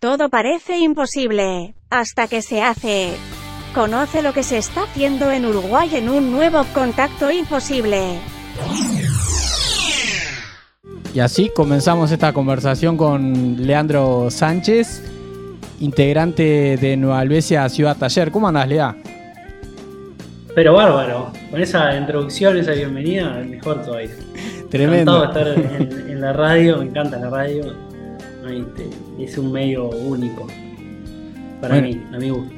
Todo parece imposible, hasta que se hace. Conoce lo que se está haciendo en Uruguay en un nuevo contacto imposible. Y así comenzamos esta conversación con Leandro Sánchez, integrante de Nueva Albesia Ciudad Taller. ¿Cómo andás, Lea? Pero bárbaro, con esa introducción, esa bienvenida, mejor todavía. Tremendo. Encantado de estar en, en la radio, me encanta la radio. Este, es un medio único para Bueno. mí, a mi gusto.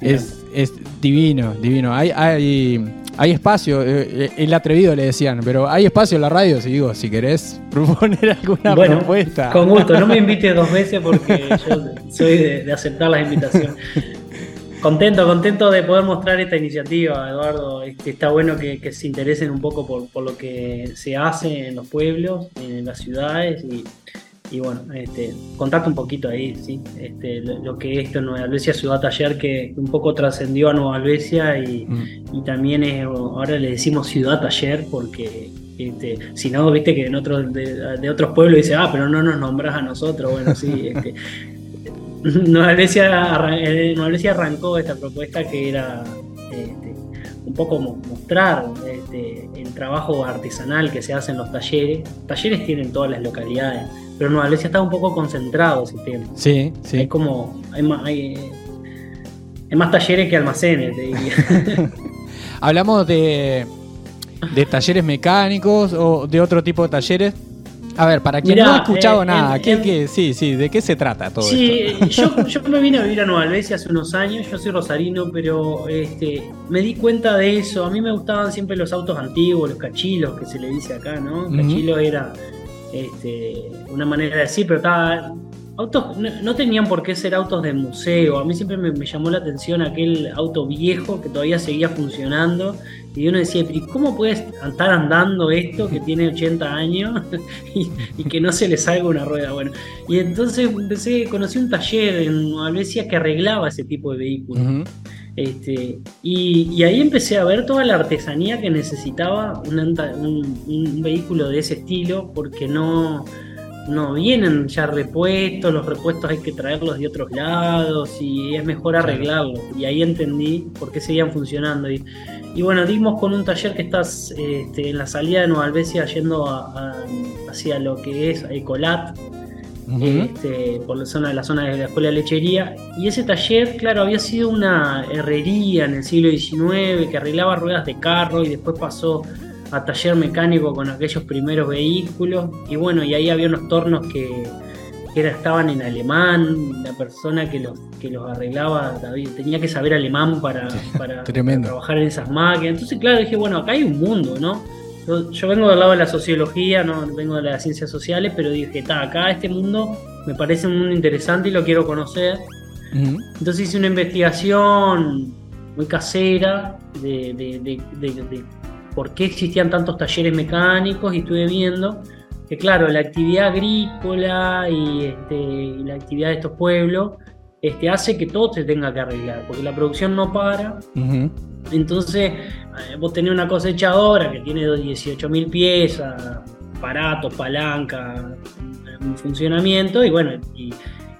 Es, es divino, divino. Hay, hay, hay espacio, eh, eh, el atrevido le decían, pero hay espacio en la radio, si digo, si querés proponer alguna bueno, propuesta. con gusto, no me invites dos veces porque yo soy de, de aceptar las invitaciones. Contento, contento de poder mostrar esta iniciativa, Eduardo. Este, está bueno que, que se interesen un poco por, por lo que se hace en los pueblos, en las ciudades y, y bueno, este, contarte un poquito ahí, ¿sí? Este, lo, lo que es esto en Nueva Albesia Ciudad Taller, que un poco trascendió a Nueva Albesia y, Mm. y también es, ahora le decimos Ciudad Taller porque este, si no, viste que en otros de, de otros pueblos dice, ah, pero no nos nombras a nosotros, bueno, sí, este, Nueva Albesia, eh, Nueva Albesia arrancó esta propuesta que era este, un poco mo- mostrar este, el trabajo artesanal que se hace en los talleres. Talleres tienen todas las localidades, pero Nueva Albesia está un poco concentrado ese tema. Sí, Hay sí. como, hay más, hay, hay más talleres que almacenes, te diría. Hablamos de, de talleres mecánicos o de otro tipo de talleres. A ver, para quien Mirá, no ha escuchado eh, nada, en- ¿qué, en- qué- sí, sí, ¿de qué se trata todo Sí, esto? yo, yo me vine a vivir a Nueva Albesia hace unos años, yo soy rosarino, pero este, me di cuenta de eso. A mí me gustaban siempre los autos antiguos, los cachilos, que se le dice acá, ¿no? Ujú. Cachilo era este, una manera de decir, pero estaba... Autos, no, tenían por qué ser autos de museo. A mí siempre me, llamó la atención aquel auto viejo que todavía seguía funcionando. Y uno decía, ¿y ¿cómo puedes estar andando esto que tiene 80 años y, que no se le salga una rueda? Bueno, y entonces empecé, conocí un taller en Albesia que arreglaba ese tipo de vehículos. Este, y, y ahí empecé a ver toda la artesanía que necesitaba un, anta- un- un vehículo de ese estilo, porque no, no vienen ya repuestos, los repuestos hay que traerlos de otros lados y es mejor arreglarlos. Y ahí entendí por qué seguían funcionando. Y, y bueno, dimos con un taller que estás este, en la salida de Nueva Albesia yendo a- a- hacia lo que es Ecolat, Este, por la zona, la zona de la escuela de lechería. Y ese taller, claro, había sido una herrería en el siglo XIX que arreglaba ruedas de carro y después pasó a taller mecánico con aquellos primeros vehículos. Y bueno, y ahí había unos tornos que, que era- estaban en alemán. La persona que los, que los arreglaba David, tenía que saber alemán para, para trabajar en esas máquinas. Entonces, claro, dije, bueno, acá hay un mundo, ¿no? Yo, yo vengo del lado de la sociología, no vengo de las ciencias sociales, pero dije, está, acá este mundo me parece un mundo interesante y lo quiero conocer. Entonces hice una investigación muy casera de, de- de- por qué existían tantos talleres mecánicos y estuve viendo que, claro, la actividad agrícola y, este, y la actividad de estos pueblos este, hace que todo se tenga que arreglar, porque la producción no para. Entonces, eh, vos tenés una cosechadora que tiene 18.000 piezas, aparatos, palanca, en funcionamiento, y bueno, y,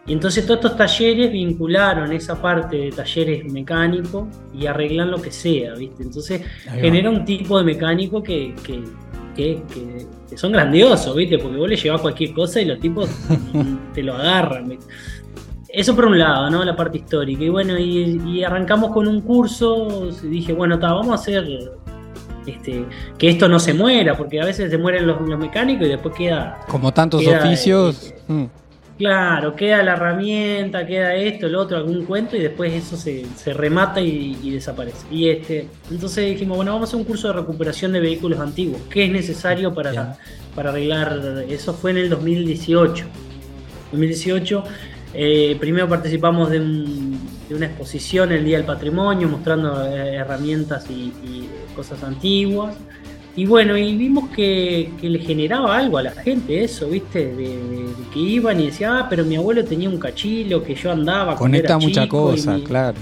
y entonces todos estos talleres vincularon esa parte de talleres mecánicos y arreglan lo que sea, ¿viste? Entonces genera un tipo de mecánico que, que, que- que- que son grandiosos, ¿viste? Porque vos le llevas cualquier cosa y los tipos te lo agarran, ¿viste? Eso por un lado, ¿no? La parte histórica. Y bueno, y, y arrancamos con un curso, dije, bueno, ta, vamos a hacer este, que esto no se muera, porque a veces se mueren los, los mecánicos y después queda, Como tantos Queda, oficios. mm. claro, queda la herramienta, queda esto, lo otro, algún cuento y después eso se, se remata y, y desaparece. Y este, entonces dijimos, bueno, vamos a hacer un curso de recuperación de vehículos antiguos. ¿Qué es necesario Bien. para, para arreglar? Eso fue en el 2018. 2018, eh, primero participamos de, un- de una exposición el Día del Patrimonio, mostrando eh, herramientas y, y cosas antiguas. Y bueno, y vimos que, que le generaba algo a la gente eso, ¿viste? De, que iban y decían, ah, pero mi abuelo tenía un cachilo que yo andaba. Conecta era mucha chico", y cosa, mi- claro.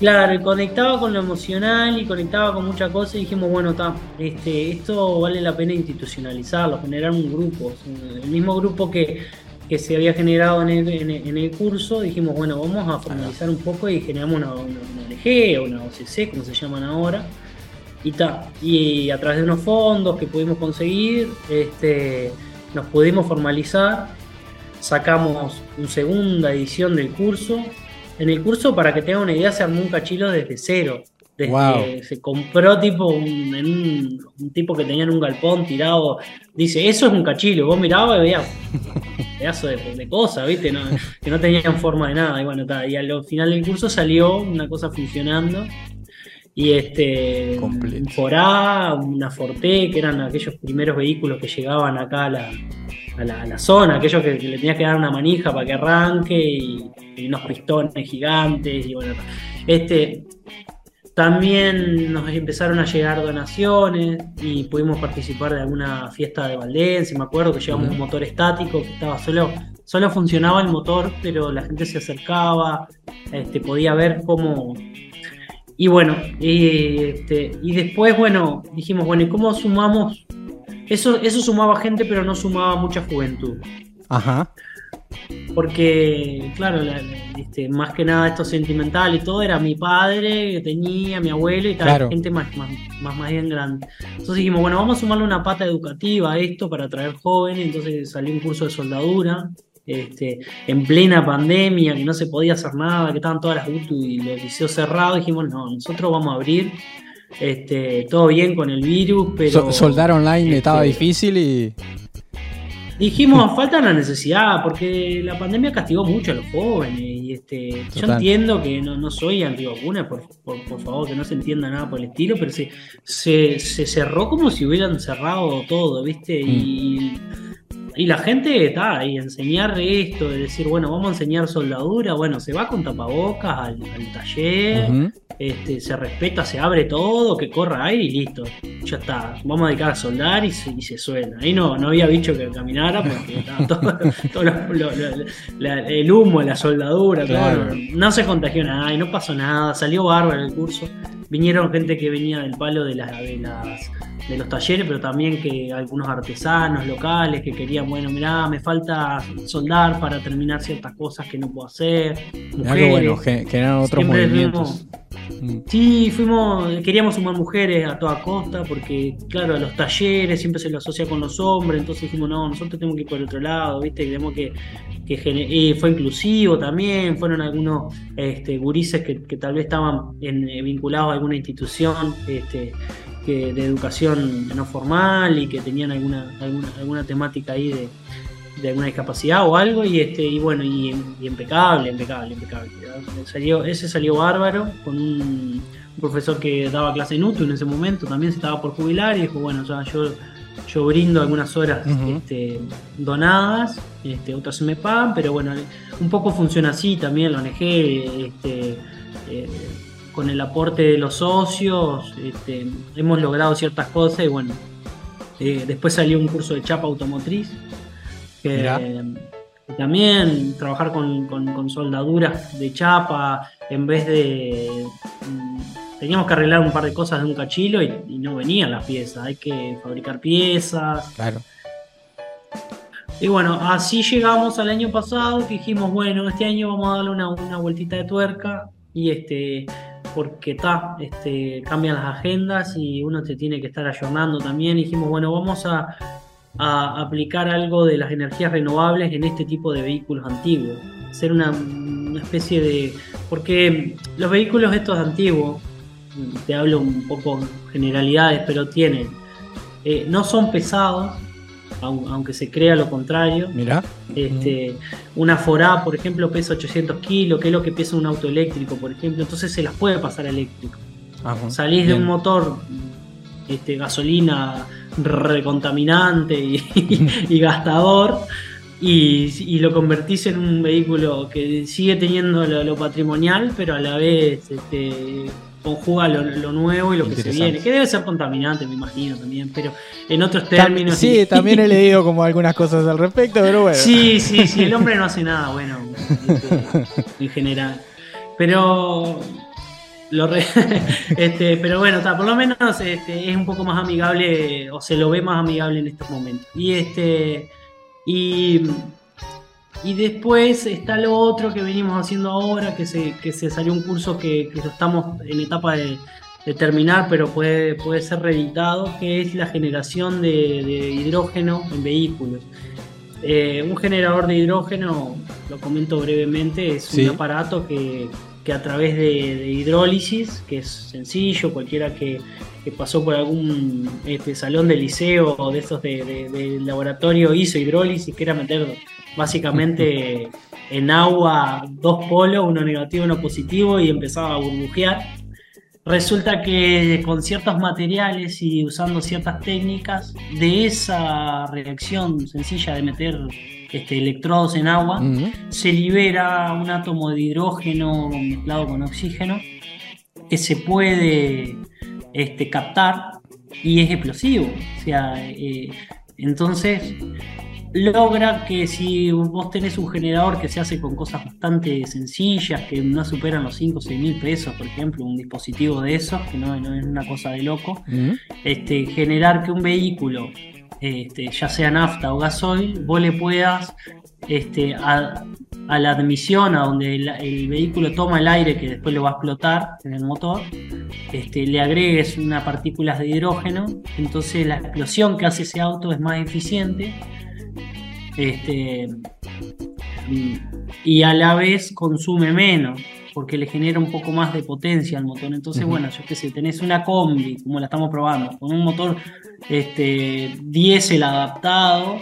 Claro, y conectaba con lo emocional y conectaba con muchas cosas y dijimos, bueno, está, este, esto vale la pena institucionalizarlo, generar un grupo, el mismo grupo que, que se había generado en el, en el- curso, dijimos, bueno, vamos a formalizar un poco y generamos una, una, una ONG una OCC, como se llaman ahora. Y, ta, y a través de unos fondos que pudimos conseguir, este, nos pudimos formalizar, sacamos una segunda edición del curso. En el curso, para que tengan una idea, se armó un cachilo desde cero. Desde Wow. se compró tipo un, en un, un tipo que tenía en un galpón tirado. Dice, eso es un cachilo. Vos mirabas y veías pedazo de, de cosas, ¿viste? No- que no tenían forma de nada. Y bueno, ta, y al final del curso salió una cosa funcionando. Y este, Completo. un Forá, una Forte, que eran aquellos primeros vehículos que llegaban acá a la, a la, a la zona, aquellos que, que le tenías que dar una manija para que arranque y, y unos pistones gigantes. Y bueno, este, también nos empezaron a llegar donaciones y pudimos participar de alguna fiesta de Valdense. Me acuerdo que llevamos un motor estático que estaba solo, solo funcionaba el motor, pero la gente se acercaba, este, podía ver cómo. Y bueno, y, este, y después, bueno, dijimos, bueno, ¿y cómo sumamos? Eso, eso sumaba gente, pero no sumaba mucha juventud. Ajá. Porque, claro, la- la- este, más que nada esto sentimental y todo era mi padre que tenía, mi abuelo y tal, Claro. gente más, más, más, más bien grande. Entonces dijimos, bueno, vamos a sumarle una pata educativa a esto para atraer jóvenes. Entonces salió un curso de soldadura. Este, en plena pandemia, que no se podía hacer nada, que estaban todas las UTU y los liceos cerrados, dijimos, no, nosotros vamos a abrir, este, todo bien con el virus, pero... So- soldar online este, estaba difícil y. Dijimos, falta la necesidad, porque la pandemia castigó mucho a los jóvenes. Y este, yo entiendo que no, no soy antivacuna, por, por, por favor, que no se entienda nada por el estilo, pero se, se, se cerró como si hubieran cerrado todo, ¿viste? Y, y la gente está ahí, enseñar esto, de decir, bueno, vamos a enseñar soldadura, bueno, se va con tapabocas al, al taller, este, se respeta, se abre todo, que corra aire y listo. Ya está. Vamos a dedicar a soldar y se, y se suelda. Ahí no, no había bicho que caminara porque estaba todo, todo lo- lo- lo- la- el humo, la soldadura, todo. No se contagió nada y no pasó nada. Salió bárbaro el curso. Vinieron gente que venía del palo de, las de, las, de los talleres, pero también que algunos artesanos locales que querían, bueno, mirá, me falta soldar para terminar ciertas cosas que no puedo hacer. Qué bueno, Mujeres. ge- generan otros movimientos. Sí, fuimos, queríamos sumar mujeres a toda costa porque, claro, a los talleres siempre se lo asocia con los hombres, entonces dijimos, no, nosotros tenemos que ir por otro lado, ¿viste? Queremos que, que fue inclusivo también, fueron algunos este, gurises que, que tal vez estaban en- vinculados a alguna institución este, que, de educación no formal y que tenían alguna, alguna, alguna temática ahí de, de alguna discapacidad o algo y este y bueno y, y impecable impecable impecable. Salió ese salió bárbaro con un, un profesor que daba clase en UTU en ese momento también se estaba por jubilar y dijo bueno ya yo yo brindo algunas horas este, donadas este, otras se me pagan pero bueno un poco funciona así también la ONG este, eh, con el aporte de los socios este, hemos logrado ciertas cosas y bueno eh, después salió un curso de chapa automotriz que, también trabajar con, con- con soldaduras de chapa en vez de mm, teníamos que arreglar un par de cosas de un cachilo y, y no venían las piezas hay que fabricar piezas Claro. y bueno, así llegamos al año pasado que dijimos, bueno, este año vamos a darle una, una vueltita de tuerca y este, porque está, este, cambian las agendas y uno se tiene que estar ayornando también. Y dijimos, bueno, vamos a, aplicar algo de las energías renovables en este tipo de vehículos antiguos. Hacer una, una especie de... Porque los vehículos estos antiguos, te hablo un poco generalidades, pero tienen, eh, no son pesados, aunque se crea lo contrario. Mirá. Este, una Forá, por ejemplo, pesa 800 kilos, que es lo que pesa un auto eléctrico, por ejemplo, entonces se las puede pasar a eléctrico. Ajá. Salís de un motor, este, gasolina recontaminante y, y gastador, y, y lo convertís en un vehículo que sigue teniendo lo, lo patrimonial, pero a la vez este, conjuga lo, lo nuevo y lo que se viene, que debe ser contaminante, me imagino también, pero en otros Tam- términos. sí, también he leído como algunas cosas al respecto, pero bueno. Sí, sí, sí, el hombre no hace nada bueno este, en general. Pero lo re- este, pero bueno, ta, por lo menos este, es un poco más amigable o se lo ve más amigable en estos momentos. Y este y, Y después está lo otro que venimos haciendo ahora, que se, que se salió un curso que, que estamos en etapa de, terminar, pero puede, puede ser reeditado, que es la generación de, hidrógeno en vehículos. Eh, un generador de hidrógeno, lo comento brevemente, es un aparato que, que, a través de, hidrólisis, que es sencillo, cualquiera que, que pasó por algún este, salón de liceo o de estos de, de laboratorio hizo hidrólisis, que era meter básicamente en agua dos polos, uno negativo y uno positivo, y empezaba a burbujear. Resulta que con ciertos materiales y usando ciertas técnicas, de esa reacción sencilla de meter este, electrodos en agua, se libera un átomo de hidrógeno mezclado con oxígeno que se puede este, captar y es explosivo. O sea, eh, entonces logra que si vos tenés un generador que se hace con cosas bastante sencillas, que no superan los 5 o 6 mil pesos, por ejemplo, un dispositivo de esos, que no, es una cosa de loco, este, generar que un vehículo, este, ya sea nafta o gasoil, vos le puedas este, a, la admisión a donde el, vehículo toma el aire que después lo va a explotar en el motor, este, le agregues una partículas de hidrógeno, entonces la explosión que hace ese auto es más eficiente este, y a la vez consume menos, porque le genera un poco más de potencia al motor. Entonces, bueno, yo qué sé, tenés una combi, como la estamos probando, con un motor este, diésel adaptado,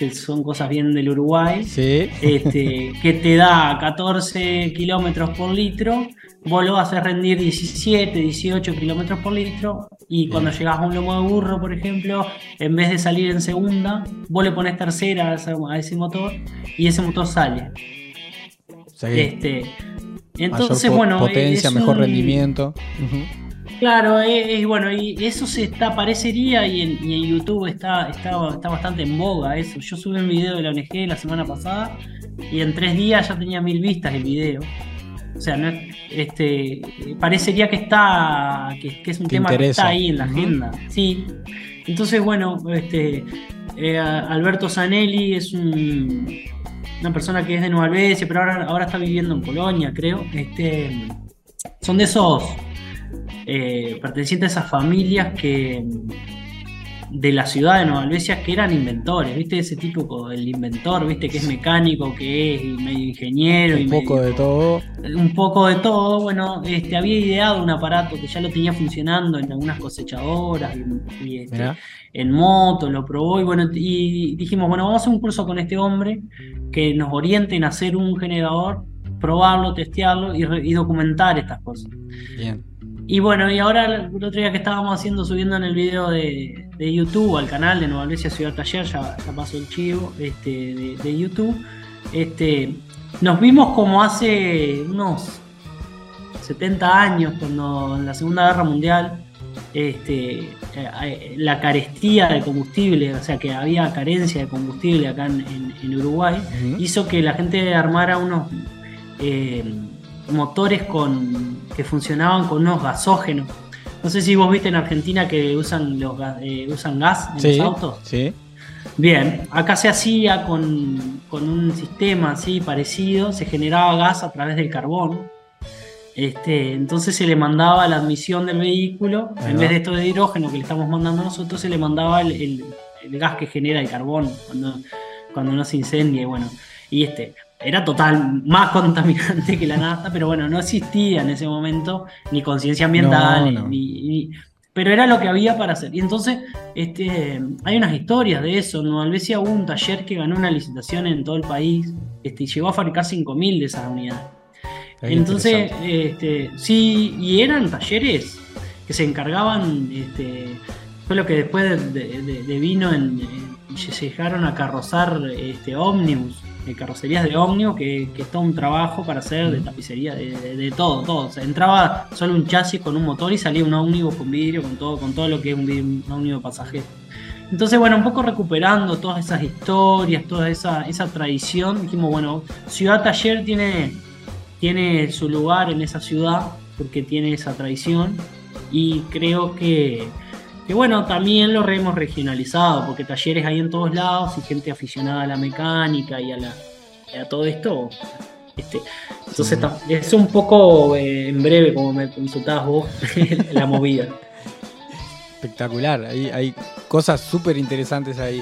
que son cosas bien del Uruguay, este, que te da 14 kilómetros por litro vos lo haces rendir 17, 18 kilómetros por litro y cuando llegas a un lomo de burro, por ejemplo, en vez de salir en segunda, vos le pones tercera a ese motor y ese motor sale. Este, entonces, bueno. Potencia, mejor rendimiento. Claro, es, bueno, y eso se está, parecería, y en, YouTube está, está, está, bastante en boga eso. Yo subí un video de la ONG la semana pasada y en tres días ya tenía mil vistas el video. O sea, no, este, parecería que está, que, es un tema que está ahí en la agenda. Sí. Entonces, bueno, este, eh, Alberto Zanelli es una persona que es de Nueva Albesia, pero ahora, ahora está viviendo en Polonia, creo. Este, son de esos eh, pertenecientes a esas familias que de la ciudad de Nueva Albesia que eran inventores, ¿viste? Ese tipo, el inventor, ¿viste? Que es mecánico, que es medio ingeniero. Un poco de todo. Un poco de todo. Bueno, este, había ideado un aparato que ya lo tenía funcionando en algunas cosechadoras y, este, en moto, lo probó y bueno, y dijimos, bueno, vamos a hacer un curso con este hombre que nos oriente en hacer un generador, probarlo, testearlo y, y documentar estas cosas. Bien. Y bueno, y ahora el otro día que estábamos haciendo, subiendo en el video de, YouTube al canal de Nueva Albesia Ciudad Taller, ya, pasó el chivo este, de, YouTube, este, nos vimos como hace unos 70 años, cuando en la Segunda Guerra Mundial, este, eh, la carestía de combustible, o sea que había carencia de combustible acá en, Uruguay, hizo que la gente armara unos... Eh, motores con, que funcionaban con unos gasógenos. No sé si vos viste en Argentina que usan, los, eh, usan gas en los autos. Sí. Bien, acá se hacía con, un sistema así parecido, se generaba gas a través del carbón. Este, entonces se le mandaba la admisión del vehículo, en vez de esto de hidrógeno que le estamos mandando nosotros, se le mandaba el, gas que genera el carbón cuando, cuando no se incendia. Bueno, y este, era total, más contaminante que la nafta, pero bueno, no existía en ese momento ni conciencia ambiental, Ni, pero era lo que había para hacer. Y entonces este, hay unas historias de eso. En Nueva Albesia hubo un taller que ganó una licitación en todo el país este, y llegó a fabricar 5.000 de esas unidades. entonces, este, sí, y eran talleres que se encargaban, este, fue lo que después de, vino en, se llegaron a carrozar este, ómnibus de carrocerías de ómnibus, que, que, es todo un trabajo para hacer de tapicería, de, todo, todo. entraba solo un chasis con un motor y salía un ómnibus con vidrio, con todo, con todo lo que es un, ómnibus pasajero. Entonces, bueno, un poco recuperando todas esas historias, toda esa, esa tradición, dijimos, bueno, Ciudad Taller tiene, tiene su lugar en esa ciudad porque tiene esa tradición y creo que que bueno, también lo hemos regionalizado, porque talleres hay en todos lados y gente aficionada a la mecánica y a la, a todo esto. Este, entonces es un poco eh, en breve, como me consultabas vos, la movida. Espectacular, hay, hay cosas súper interesantes ahí.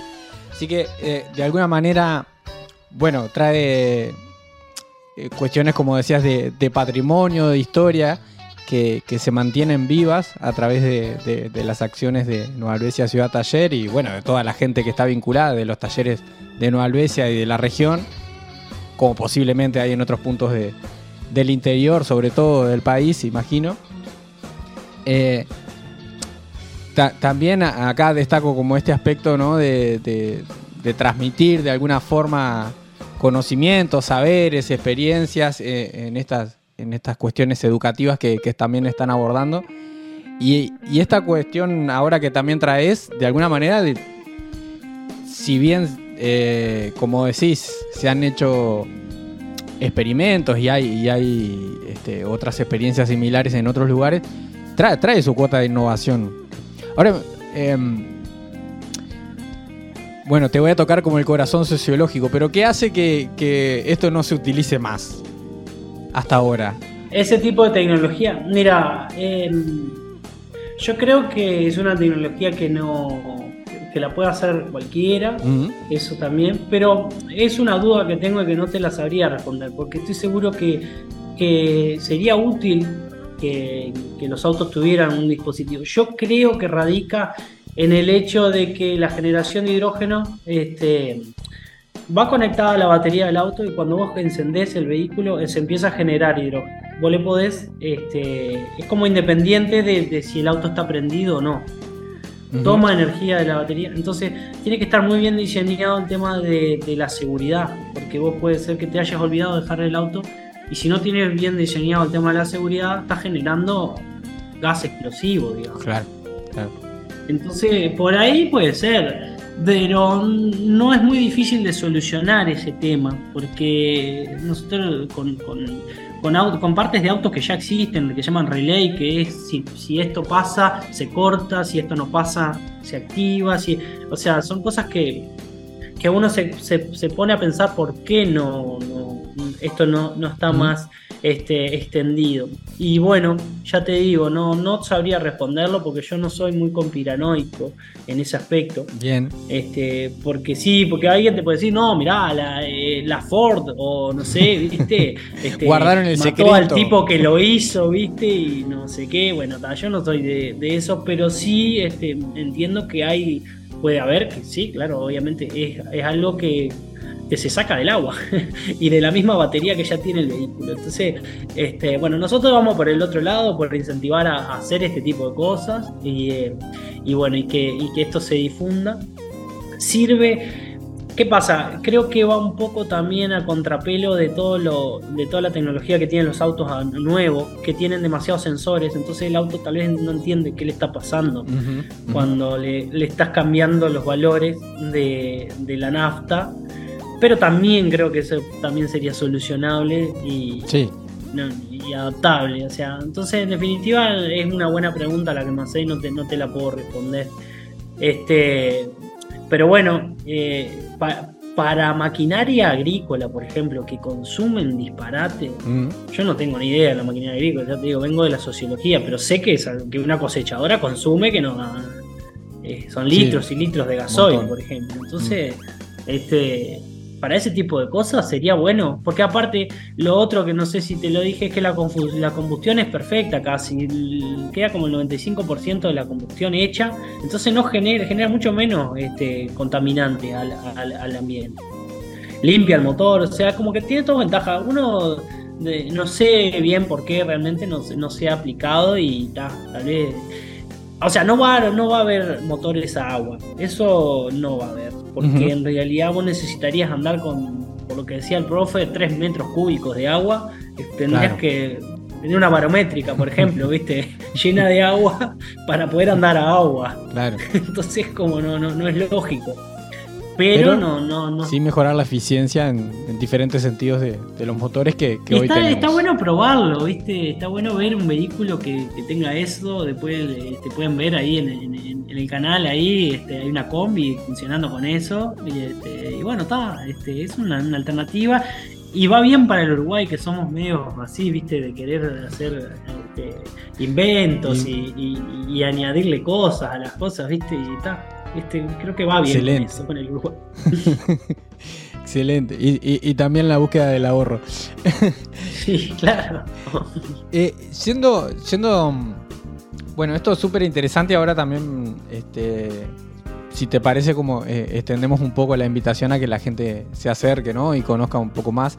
Así que eh, de alguna manera, bueno, trae eh, cuestiones, como decías, de, patrimonio, de historia, que, se mantienen vivas a través de, las acciones de Nueva Ciudad Taller y bueno, de toda la gente que está vinculada de los talleres de Nueva y de la región, como posiblemente hay en otros puntos del interior, sobre todo del país, imagino. Eh, también acá destaco como este aspecto ¿no? de, transmitir de alguna forma conocimientos, saberes, experiencias eh, en, estas, en estas cuestiones educativas que, también están abordando. Y, esta cuestión ahora que también traes, de alguna manera, si bien, eh, como decís, se han hecho experimentos y hay, y hay este, otras experiencias similares en otros lugares, trae, trae su cuota de innovación Ahora, em, bueno, te voy a tocar como el corazón sociológico, pero ¿qué hace que, esto no se utilice más hasta ahora? Ese tipo de tecnología, mira, em, yo creo que es una tecnología que no que la puede hacer cualquiera, eso también, pero es una duda que tengo y que no te la sabría responder, porque estoy seguro que, que sería útil que, los autos tuvieran un dispositivo. Yo creo que radica en el hecho de que la generación de hidrógeno este, va conectada a la batería del auto y cuando vos encendés el vehículo se empieza a generar hidrógeno. Vos le podés, este, es como independiente de, si el auto está prendido o no. Toma energía de la batería. Entonces tiene que estar muy bien diseñado el tema de, de la seguridad. Porque vos puede ser que te hayas olvidado de dejar el auto y si no tienes bien diseñado el tema de la seguridad, está generando gas explosivo, digamos. Claro, claro. Entonces, por ahí puede ser, pero no es muy difícil de solucionar ese tema, porque nosotros con, con, partes de autos que ya existen, que se llaman relay, que es si, esto pasa, se corta, si esto no pasa, se activa, si, o sea, son cosas que, que uno se, se, pone a pensar por qué no esto no, está más este, extendido. Y bueno, ya te digo, no, no sabría responderlo porque yo no soy muy conspiranoico en ese aspecto. Bien. Este, porque sí, porque alguien te puede decir, no, mirá, la, eh, Ford, o no sé, viste. Este, Guardaron el mató secreto. al tipo que lo hizo, viste, y no sé qué. Bueno, yo no soy de, de eso, pero sí este, entiendo que hay puede haber, que sí, claro, obviamente es, es, algo que que se saca del agua y de la misma batería que ya tiene el vehículo. Entonces, este, bueno, nosotros vamos por el otro lado, por incentivar a, hacer este tipo de cosas y, eh, bueno, y que, que esto se difunda. Sirve. ¿Qué pasa? Creo que va un poco también a contrapelo de todo lo, de toda la tecnología que tienen los autos nuevos, que tienen demasiados sensores, entonces el auto tal vez no entiende qué le está pasando cuando le, le, estás cambiando los valores de, de la nafta pero también creo que eso también sería solucionable y, y adaptable. O sea, entonces en definitiva es una buena pregunta la que me hacéis, no te, no te la puedo responder. Este, pero bueno, eh, para maquinaria agrícola, por ejemplo, que consumen disparate, mm. yo no tengo ni idea de la maquinaria agrícola, ya te digo, vengo de la sociología, pero sé que, que una cosechadora consume que no eh, son litros y litros de gasoil, por ejemplo. Entonces, mm. este para ese tipo de cosas sería bueno, porque aparte lo otro que no sé si te lo dije es que la, la combustión es perfecta casi, queda como el 95% de la combustión hecha, entonces no genera, genera mucho menos este, contaminante al, ambiente. Limpia el motor, o sea, como que tiene toda ventaja. Uno no sé bien por qué realmente no, no se ha aplicado y tal vez... O sea, no va, no va a haber motores a agua, eso no va a haber porque en realidad vos necesitarías andar con, por lo que decía el profe, 3 metros cúbicos de agua, tendrías que tener una barométrica, por ejemplo, ¿viste? Llena de agua para poder andar a agua. Claro. Entonces, como no, no, no es lógico. Pero, no, no, no. Sin mejorar la eficiencia en, diferentes sentidos de, los motores que, que está, hoy tenemos. Está bueno probarlo, ¿viste? Está bueno ver un vehículo que, tenga eso. Después te este, pueden ver ahí en, el canal, ahí este, hay una combi funcionando con eso. Y, este, bueno, está, este, es una, alternativa. Y va bien para el Uruguay, que somos medio así, ¿viste? De querer hacer este, inventos y, añadirle cosas a las cosas, ¿viste? Y está este, creo que va bien Excelente. Con, el grupo. Excelente. Y, también la búsqueda del ahorro. sí, claro. Eh, siendo, siendo, bueno, esto es súper interesante. Ahora también, este, si te parece, como eh, extendemos un poco la invitación a que la gente se acerque ¿no? y conozca un poco más.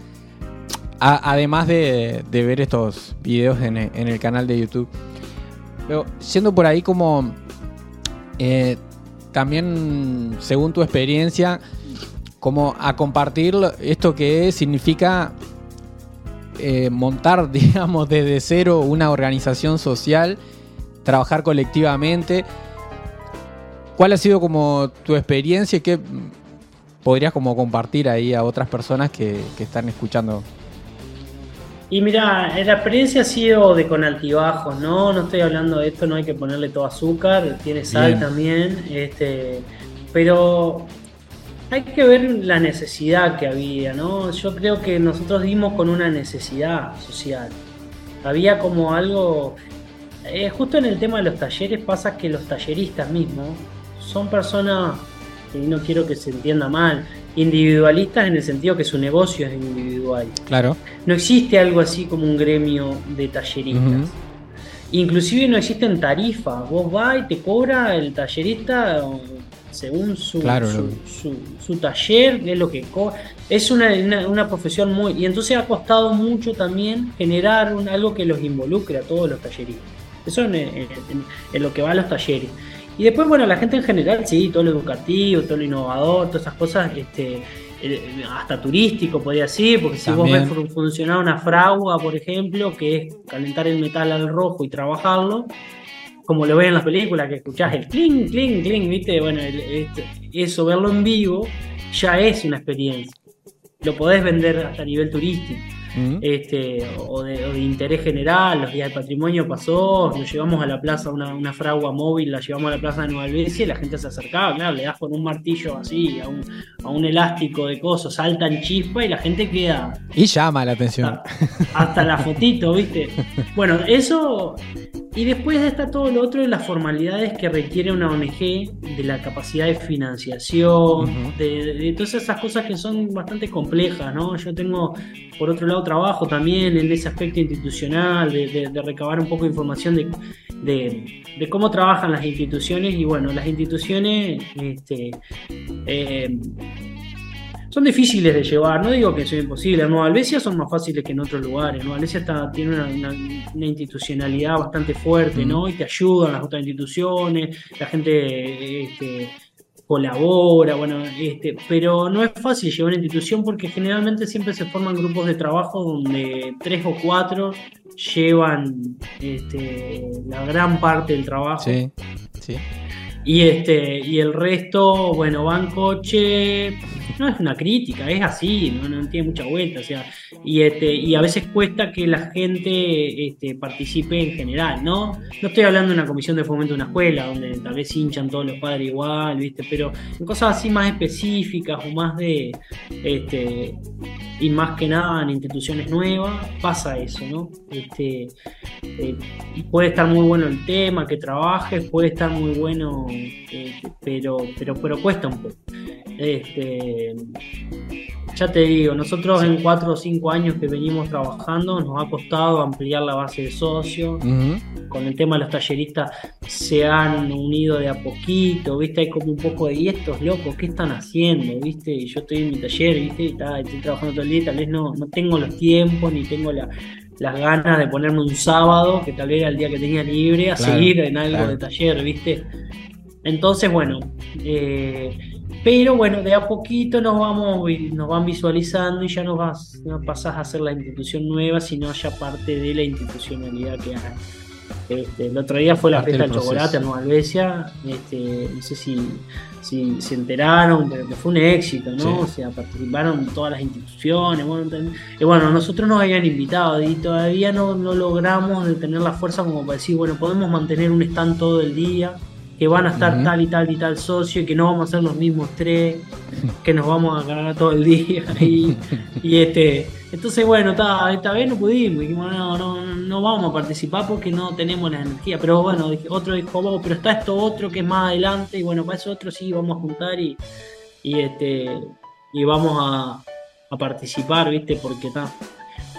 además de, ver estos videos en, el canal de YouTube. Pero siendo por ahí como... Eh, también, según tu experiencia, como a compartir esto que significa eh, montar, digamos, desde cero una organización social, trabajar colectivamente. ¿Cuál ha sido como tu experiencia y qué podrías como compartir ahí a otras personas que, que están escuchando y mira, la experiencia ha sido de con altibajos, ¿no? No estoy hablando de esto, no hay que ponerle todo azúcar, tiene sal también, este, pero hay que ver la necesidad que había, ¿no? Yo creo que nosotros dimos con una necesidad social. Había como algo, eh, justo en el tema de los talleres pasa que los talleristas mismos son personas, y no quiero que se entienda mal, individualistas en el sentido que su negocio es individual. Claro. No existe algo así como un gremio de talleristas. Inclusive no existen tarifas. Vos vas y te cobra el tallerista según su, su, taller, es lo que es una, profesión muy... Y entonces ha costado mucho también generar algo que los involucre a todos los talleristas. Eso es lo que va a los talleres. Y después, bueno, la gente en general, sí, todo lo educativo, todo lo innovador, todas esas cosas, este, eh, hasta turístico podría ser, porque si vos ves funcionar una fragua, por ejemplo, que es calentar el metal al rojo y trabajarlo, como lo ven en las películas, que escuchás el clink, clink, clink, ¿viste? Bueno, este, eso, verlo en vivo, ya es una experiencia. Lo podés vender hasta a nivel turístico este, o de, interés general, los días de patrimonio pasó, nos llevamos a la plaza una, una, fragua móvil, la llevamos a la plaza de Nueva Albesia y la gente se acercaba, claro, le das con un martillo así, a un, a un elástico de cosas, saltan chispa y la gente queda... Y llama la atención. Hasta, la fotito, ¿viste? Bueno, eso... Y después está todo lo otro de las formalidades que requiere una ONG, de la capacidad de financiación, de, de todas esas cosas que son bastante complejas, ¿no? Yo tengo, por otro lado, trabajo también en ese aspecto institucional, de, recabar un poco de información de, cómo trabajan las instituciones. Y bueno, las instituciones este, eh, son difíciles de llevar, no digo que sea imposible, en Nueva Albesia son más fáciles que en otros lugares, Nueva Albesia está, tiene una, institucionalidad bastante fuerte, ¿no? Y te ayudan las otras instituciones, la gente... Este, colabora, bueno, este, pero no es fácil llevar una institución porque generalmente siempre se forman grupos de trabajo donde tres o cuatro llevan este, la gran parte del trabajo. Sí, sí. Y, este, y el resto, bueno, van coche, no es una crítica, es así, no, tiene mucha vuelta, o sea, y, este, y a veces cuesta que la gente este, participe en general, ¿no? No estoy hablando de una comisión de fomento de una escuela, donde tal vez hinchan todos los padres igual, ¿viste? Pero en cosas así más específicas o más de, este, y más que nada en instituciones nuevas, pasa eso, ¿no? Este, eh, puede estar muy bueno el tema que trabajes, puede estar muy bueno, este, pero, pero, pero cuesta un poco. Este, ya te digo, nosotros en cuatro o cinco años que venimos trabajando nos ha costado ampliar la base de socios. Con el tema de los talleristas se han unido de a poquito, ¿viste? Hay como un poco de, ¿y estos locos qué están haciendo? ¿Viste? Y yo estoy en mi taller, ¿viste? estoy trabajando todo el día, tal vez no, no tengo los tiempos ni tengo las ganas de ponerme un sábado, que tal vez era el día que tenía libre, a seguir en algo de taller, ¿viste? Entonces, bueno, eh, pero bueno, de a poquito nos vamos, nos van visualizando y ya no vas, no pasás a ser la institución nueva, sino ya parte de la institucionalidad que hay. Este, el otro día fue la Parte fiesta del chocolate en Nueva Albesia. Este, no sé si, si se enteraron, pero que fue un éxito, ¿no? Sí. O sea, participaron todas las instituciones. Bueno, y bueno, nosotros nos habían invitado y todavía no, no logramos de tener la fuerza como para decir, bueno, podemos mantener un stand todo el día, que van a estar tal y tal y tal socio, y que no vamos a ser los mismos tres, que nos vamos a cagar todo el día. Y, y este, entonces, bueno, ta, esta vez no pudimos, dijimos, no, no, no vamos a participar porque no tenemos la energía. Pero bueno, otro dijo, "Vamos, pero está esto otro que es más adelante, y bueno, para eso otro sí vamos a juntar y, y este y vamos a, a participar, ¿viste? Porque está.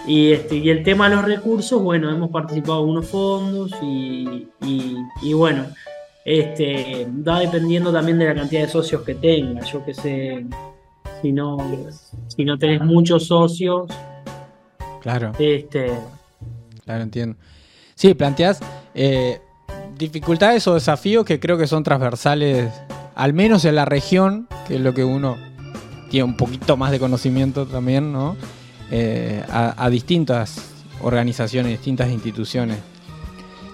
Y, este, y el tema de los recursos, bueno, hemos participado en unos fondos y, y, y bueno, este, va dependiendo también de la cantidad de socios que tengas. Yo que sé, si no, si no tenés muchos socios, Claro, este, claro, entiendo. Sí, planteás eh, dificultades o desafíos que creo que son transversales, al menos en la región, que es lo que uno tiene un poquito más de conocimiento también, ¿no? Eh, a, a distintas organizaciones, distintas instituciones.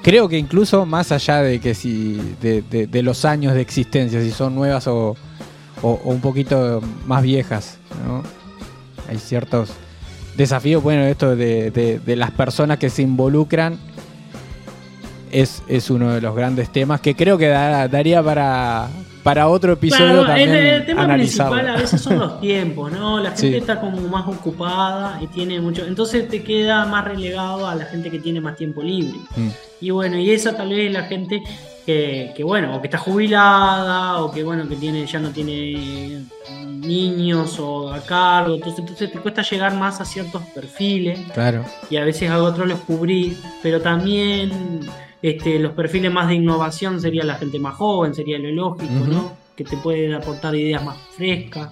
Creo que incluso más allá de que si de, de- los años de existencia, si son nuevas o, o- un poquito más viejas, ¿no? Hay ciertos desafíos, bueno, esto de, de- las personas que se involucran es, es uno de los grandes temas que creo que da- daría para, para otro episodio Claro, también el tema analizarlo. principal a veces son los tiempos, ¿no? La gente Sí. está como más ocupada y tiene mucho. Entonces te queda más relegado a la gente que tiene más tiempo libre. Mm. Y bueno, y esa tal vez es la gente que, que, bueno, o que está jubilada, o que bueno, que tiene, ya no tiene niños o a cargo. Entonces, entonces te cuesta llegar más a ciertos perfiles Claro, y a veces a otros los cubrir, pero también este, los perfiles más de innovación sería la gente más joven, sería lo lógico. ¿no? Que te puede aportar ideas más frescas.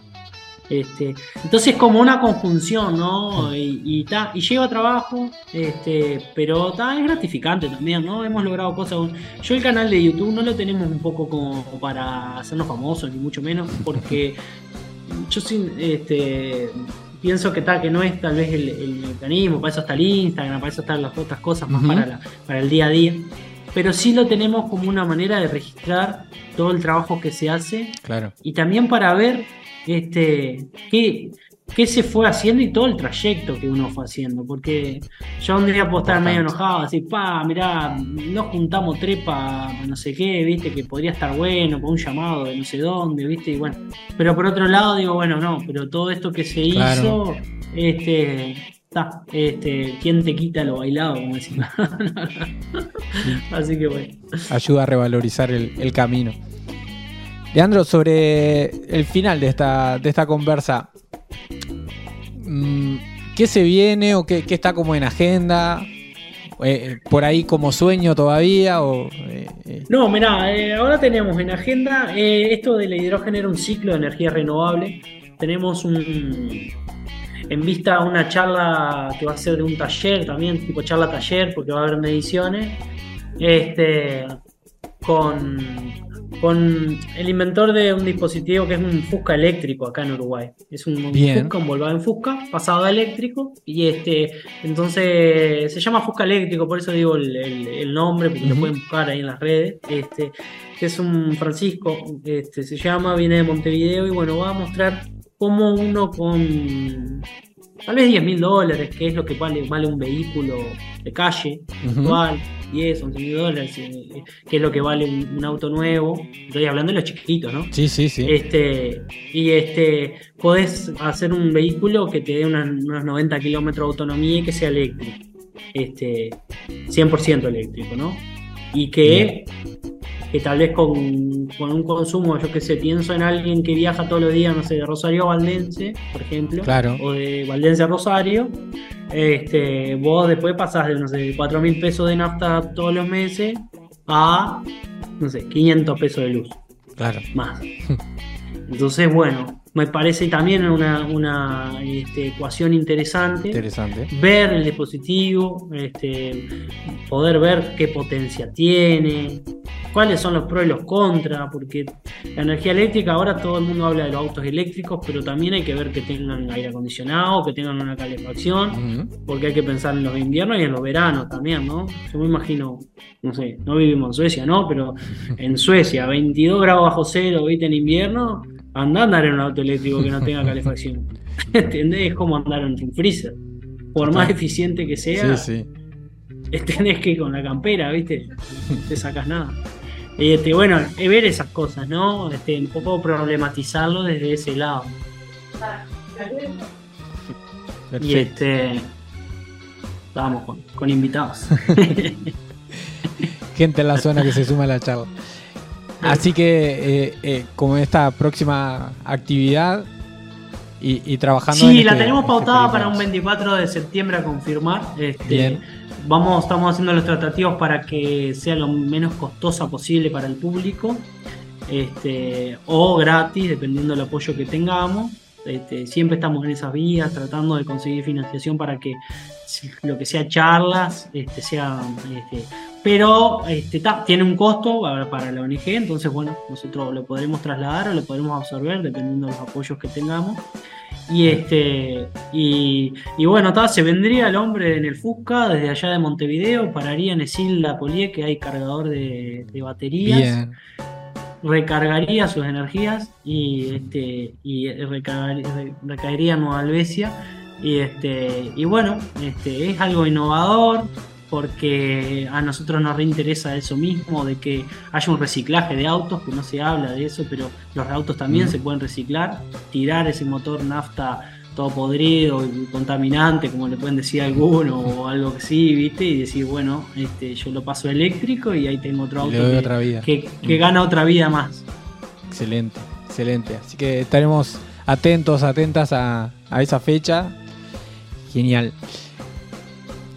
Este, entonces como una conjunción, ¿no? Y, y, ta, y lleva trabajo, este, pero ta, es gratificante también, ¿no? Hemos logrado cosas. Yo el canal de YouTube no lo tenemos un poco como para hacernos famosos, ni mucho menos, porque yo sí, este, pienso que tal que no es tal vez el, el mecanismo, para eso está el Instagram, para eso están las otras cosas más para, la- para el día a día. Pero sí lo tenemos como una manera de registrar todo el trabajo que se hace claro. y también para ver este qué, qué se fue haciendo y todo el trayecto que uno fue haciendo. Porque yo un día puedo estar medio enojado, así, pa, mirá, no juntamos trepa, no sé qué, viste, que podría estar bueno, con un llamado de no sé dónde, viste, y bueno. Pero por otro lado digo, bueno, no, pero todo esto que se Claro. hizo, este. Está, este, ¿quién te quita lo bailado? Como decimos. Así que bueno. ayuda a revalorizar el, el camino. Leandro, sobre el final de esta, de esta conversa, ¿qué se viene o qué, está como en agenda? Eh, ¿Por ahí como sueño todavía? Eh, eh, No, mirá, eh, ahora tenemos en agenda eh, esto del hidrógeno era un ciclo de energía renovable. Tenemos un en vista una charla que va a ser de un taller también, tipo charla taller, porque va a haber mediciones. Este con, con el inventor de un dispositivo que es un Fusca eléctrico acá en Uruguay. Es un, Bien. Fusca, un Volkswagen Fusca, pasado a eléctrico. Y este, entonces se llama Fusca eléctrico, por eso digo el, el- el nombre, porque lo pueden buscar ahí en las redes. Este, que es un Francisco, este, se llama, viene de Montevideo y bueno, va a mostrar cómo uno con tal vez 10 mil dólares, que es lo que vale, vale un vehículo de calle, actual, 10, 11 mil dólares, eh, que es lo que vale un, un auto nuevo. Estoy hablando de los chiquitos, ¿no? sí, sí, sí. Este, y este, podés hacer un vehículo que te dé unas- unos 90 kilómetros de autonomía y que sea eléctrico. Este, 100% eléctrico, ¿no? Y que, que tal vez con, con un consumo, yo que sé, pienso en alguien que viaja todos los días, no sé, de Rosario a Valdense, por ejemplo, Claro. o de Valdense a Rosario, este, vos después pasás de, no sé, 4 mil pesos de nafta todos los meses a, no sé, 500 pesos de luz Claro. más. Entonces, bueno, me parece también una, una este, ecuación interesante. Interesante. Ver el dispositivo, este, poder ver qué potencia tiene, cuáles son los pros y los contras, porque la energía eléctrica ahora todo el mundo habla de los autos eléctricos, pero también hay que ver que tengan aire acondicionado, que tengan una calefacción, porque hay que pensar en los inviernos y en los veranos también, ¿no? Yo me imagino, no sé, no vivimos en Suecia, ¿no? Pero en Suecia, 22 grados bajo cero, ¿viste? En invierno, anda a andar en un auto eléctrico que no tenga calefacción. ¿Entendés? Es como andar en un freezer. Por más eficiente que sea, sí, sí. tenés que ir con la campera, ¿viste? No te sacas nada. Este, bueno, ver esas cosas, ¿no? Este, un poco problematizarlo desde ese lado. Y este. Vamos con, invitados. Gente en la zona que se suma a la charla. Así que, eh, eh, como esta próxima actividad y, trabajando. Sí, la este tenemos pautada para un 24 de septiembre a confirmar. Este, Bien vamos, estamos haciendo los tratativos para que sea lo menos costosa posible para el público, este, o gratis, dependiendo del apoyo que tengamos. Este, siempre estamos en esas vías, tratando de conseguir financiación para que lo que sea charlas, este, sea, este, pero este, tiene un costo para la ONG, entonces bueno, nosotros lo podremos trasladar o lo podremos absorber dependiendo de los apoyos que tengamos. Y este y, bueno, se vendría el hombre en el Fusca desde allá de Montevideo, pararía en Esil La Polie, que hay cargador de, baterías. Recargaría sus energías y este y recaería en Nueva Albesia. Y este, y bueno, este, es algo innovador, porque a nosotros nos reinteresa eso mismo, de que haya un reciclaje de autos, que no se habla de eso, pero los autos también se pueden reciclar, tirar ese motor nafta todo podrido y contaminante, como le pueden decir a alguno, o algo que sí, ¿viste? Y decir, bueno, este, yo lo paso eléctrico y ahí tengo otro auto que, que, gana otra vida más. Excelente, excelente. Así que estaremos atentos, atentas a, a esa fecha. Genial.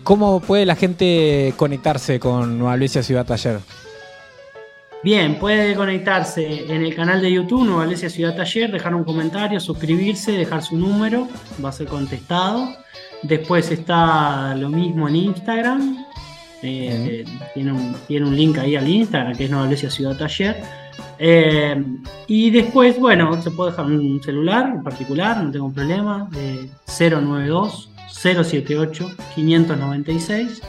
¿Cómo puede la gente conectarse con Nueva Alesia Ciudad Taller? Bien, puede conectarse en el canal de YouTube Nueva Alesia Ciudad Taller, dejar un comentario, suscribirse, dejar su número, va a ser contestado. Después está lo mismo en Instagram. Eh, tiene, un, tiene, un, link ahí al Instagram que es Nueva Alesia Ciudad Taller. Eh, y después, bueno, se puede dejar un celular en particular, no tengo problema. 092 078 596.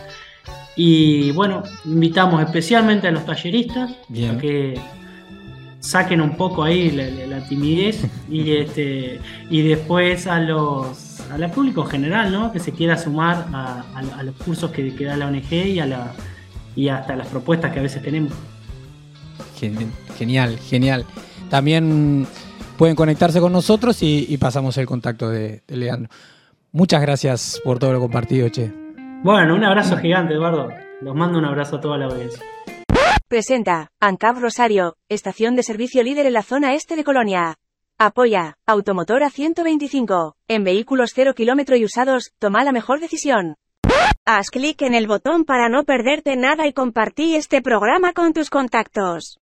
Y bueno, invitamos especialmente a los talleristas a que saquen un poco ahí la, timidez y este y después a los al público general, ¿no? Que se quiera sumar a, los cursos que, da la ONG y a la y hasta las propuestas que a veces tenemos. Genial, genial. También pueden conectarse con nosotros y, pasamos el contacto de Leandro. Muchas gracias por todo lo compartido, che. Bueno, un abrazo gigante, Eduardo. Los mando un abrazo a toda la audiencia. Presenta, ANCAP Rosario, estación de servicio líder en la zona este de Colonia. Apoya, Automotora 125. En vehículos 0 kilómetro y usados, toma la mejor decisión. Haz clic en el botón para no perderte nada y compartí este programa con tus contactos.